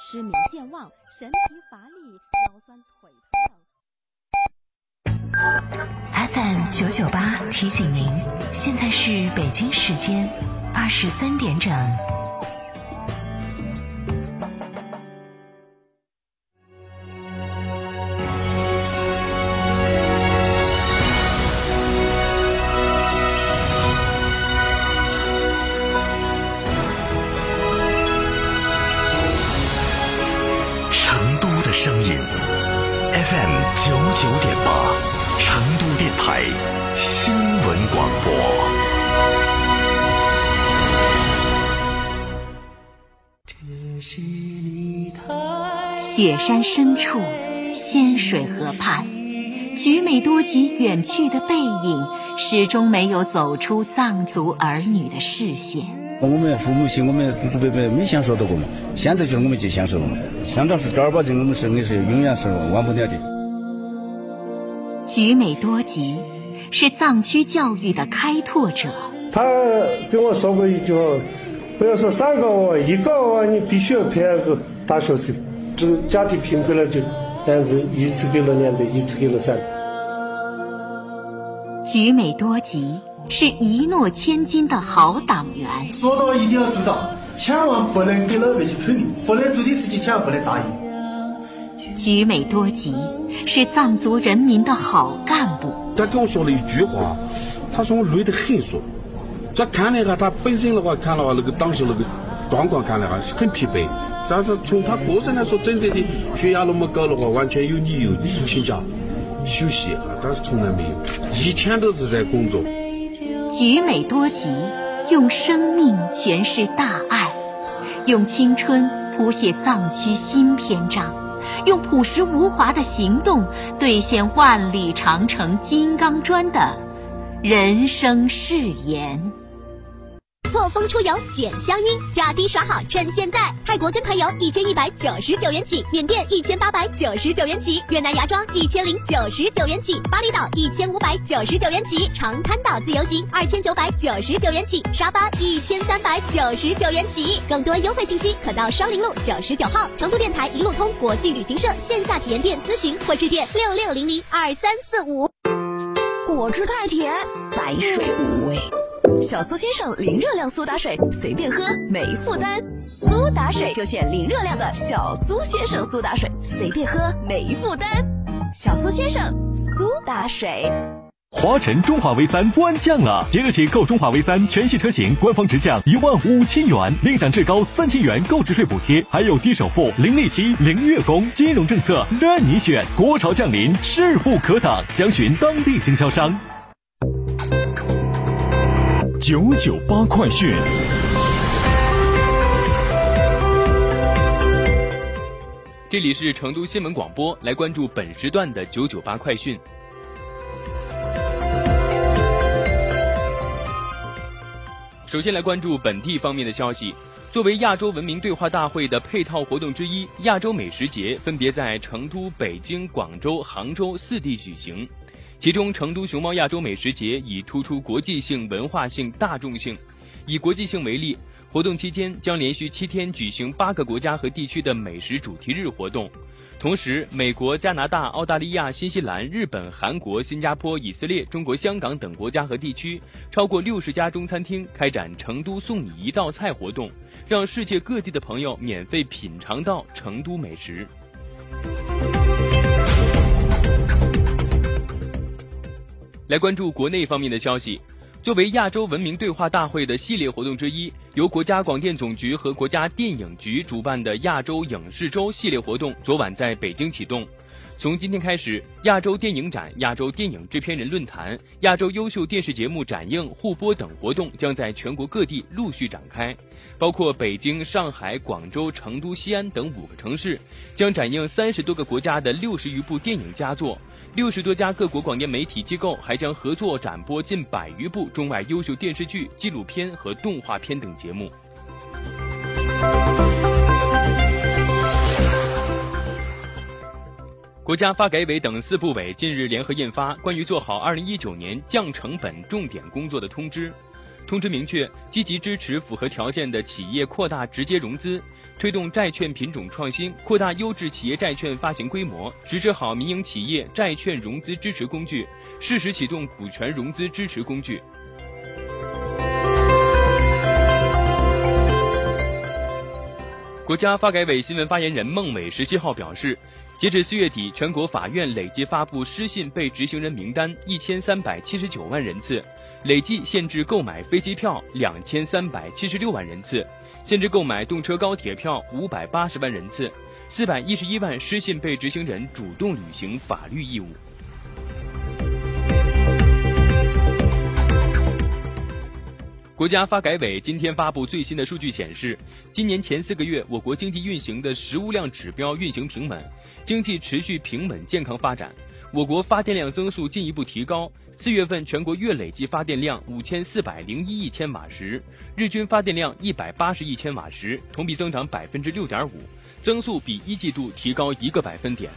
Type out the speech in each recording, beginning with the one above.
失眠、健忘、神疲乏力、腰酸腿疼等。FM 九九八提醒您，现在是北京时间二十三点整。FM 九九点八，成都电台新闻广播。这是你雪山深处，仙水河畔，菊美多吉远去的背影，始终没有走出藏族儿女的视线。我们父母亲，我们祖祖辈辈没享受到过嘛？现在就是我们去享受了。香樟树正儿八经，我们是你是永远是忘不了的。菊美多吉是藏区教育的开拓者。他跟我说过一句话：不要说三个娃，一个娃你必须要培养个大学生。这个家庭贫困了，就两子一次给了两个，一次给了三个。菊美多吉。是一诺千金的好党员。说到一定要做到，千万不能给老百姓吹牛，不能做的事情千万不能答应。菊美多吉是藏族人民的好干部。他跟我说了一句话，他说我累得很，说，这看了一下他本身的话，看了话那个当时那个状况看了哈很疲惫，但是从他个人来说，真正的血压那么高的话，完全有理由请假休息一下，但是从来没有，一天都是在工作。举美多吉，用生命诠释大爱，用青春谱写藏区新篇章，用朴实无华的行动兑现万里长城金刚砖的人生誓言。错峰出游捡香烟，价低耍好，趁现在！泰国跟团游一千一百九十九元起，缅甸一千八百九十九元起，越南芽庄一千零九十九元起，巴厘岛一千五百九十九元起，长滩岛自由行二千九百九十九元起，沙巴一千三百九十九元起。更多优惠信息可到双林路九十九号成都电台一路通国际旅行社线下体验店咨询，或致电六六零零二三四五。果汁太甜，白水无味。小苏先生零热量苏打水，随便喝没负担。苏打水就选零热量的小苏先生苏打水，随便喝没负担。小苏先生苏打水。华晨中华 V 三官降了，即日起购中华 V 三全系车型，官方直降一万五千元，另享至高三千元购置税补贴，还有低首付、零利息、零月供，金融政策任你选。国潮降临，势不可挡，详询当地经销商。九九八快讯，这里是成都新闻广播，来关注本时段的九九八快讯。首先来关注本地方面的消息，作为亚洲文明对话大会的配套活动之一，亚洲美食节分别在成都、北京、广州、杭州四地举行。其中，成都熊猫亚洲美食节以突出国际性、文化性、大众性。以国际性为例，活动期间将连续七天举行八个国家和地区的美食主题日活动。同时，美国、加拿大、澳大利亚、新西兰、日本、韩国、新加坡、以色列、中国香港等国家和地区超过六十家中餐厅开展“成都送你一道菜”活动，让世界各地的朋友免费品尝到成都美食。来关注国内方面的消息。作为亚洲文明对话大会的系列活动之一，由国家广电总局和国家电影局主办的亚洲影视周系列活动昨晚在北京启动。从今天开始，亚洲电影展、亚洲电影制片人论坛、亚洲优秀电视节目展映互播等活动将在全国各地陆续展开，包括北京、上海、广州、成都、西安等五个城市，将展映三十多个国家的六十余部电影佳作。六十多家各国广电媒体机构还将合作展播近百余部中外优秀电视剧、纪录片和动画片等节目。国家发改委等四部委近日联合印发《关于做好二零一九年降成本重点工作的通知》。通知明确，积极支持符合条件的企业扩大直接融资，推动债券品种创新，扩大优质企业债券发行规模，实施好民营企业债券融资支持工具，适时启动股权融资支持工具。国家发改委新闻发言人孟伟十七号表示，截至四月底，全国法院累计发布失信被执行人名单一千三百七十九万人次，累计限制购买飞机票两千三百七十六万人次，限制购买动车高铁票五百八十万人次，四百一十一万失信被执行人主动履行法律义务。国家发改委今天发布最新的数据显示，今年前四个月，我国经济运行的实物量指标运行平稳，经济持续平稳健康发展。我国发电量增速进一步提高，四月份全国月累计发电量五千四百零一亿千瓦时，日均发电量一百八十亿千瓦时，同比增长百分之六点五，增速比一季度提高一个百分点。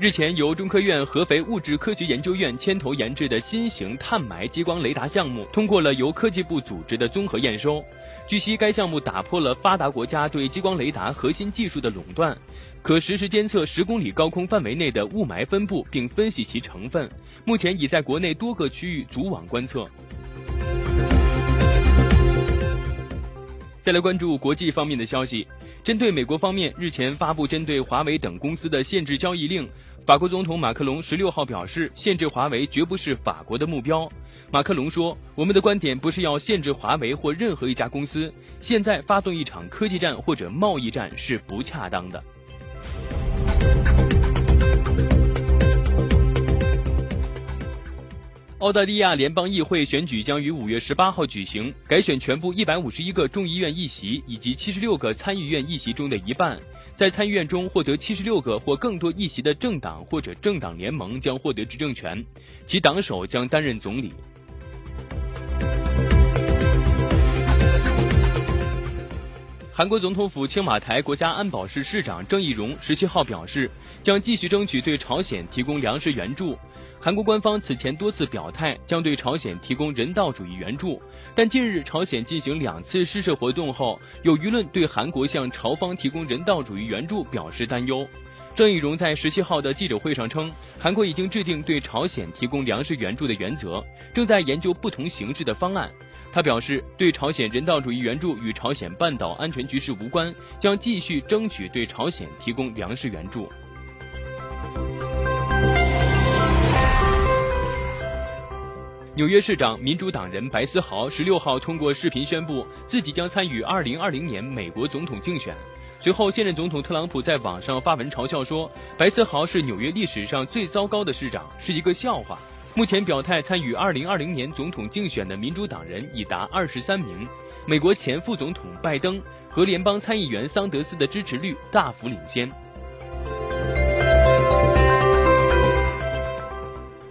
日前，由中科院合肥物质科学研究院牵头研制的新型碳霾激光雷达项目通过了由科技部组织的综合验收。据悉，该项目打破了发达国家对激光雷达核心技术的垄断，可实时监测十公里高空范围内的雾霾分布，并分析其成分。目前已在国内多个区域组网观测。再来关注国际方面的消息，针对美国方面日前发布针对华为等公司的限制交易令。法国总统马克龙十六号表示，限制华为绝不是法国的目标。马克龙说：“我们的观点不是要限制华为或任何一家公司，现在发动一场科技战或者贸易战是不恰当的。”澳大利亚联邦议会选举将于五月十八号举行，改选全部一百五十一个众议院议席以及七十六个参议院议席中的一半。在参议院中获得七十六个或更多议席的政党或者政党联盟将获得执政权，其党首将担任总理。韩国总统府青瓦台国家安保室室长郑义溶十七号表示，将继续争取对朝鲜提供粮食援助。韩国官方此前多次表态将对朝鲜提供人道主义援助，但近日朝鲜进行两次试射活动后，有舆论对韩国向朝方提供人道主义援助表示担忧。郑义溶在十七号的记者会上称，韩国已经制定对朝鲜提供粮食援助的原则，正在研究不同形式的方案。他表示，对朝鲜人道主义援助与朝鲜半岛安全局势无关，将继续争取对朝鲜提供粮食援助。纽约市长民主党人白思豪十六号通过视频宣布，自己将参与二零二零年美国总统竞选。随后，现任总统特朗普在网上发文嘲笑说，白思豪是纽约历史上最糟糕的市长，是一个笑话。目前表态参与二零二零年总统竞选的民主党人已达二十三名。美国前副总统拜登和联邦参议员桑德斯的支持率大幅领先。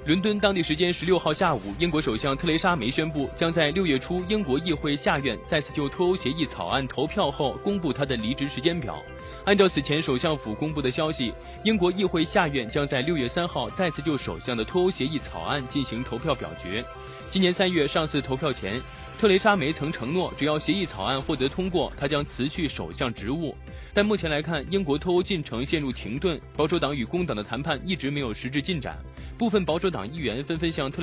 伦敦当地时间十六号下午，英国首相特蕾莎梅宣布，将在六月初英国议会下院再次就脱欧协议草案投票后，公布她的离职时间表。按照此前首相府公布的消息，英国议会下院将在六月三号再次就首相的脱欧协议草案进行投票表决。今年三月上次投票前，特蕾莎梅曾承诺，只要协议草案获得通过，她将辞去首相职务。但目前来看，英国脱欧进程陷入停顿，保守党与工党的谈判一直没有实质进展。部分保守党议员纷纷向特雷。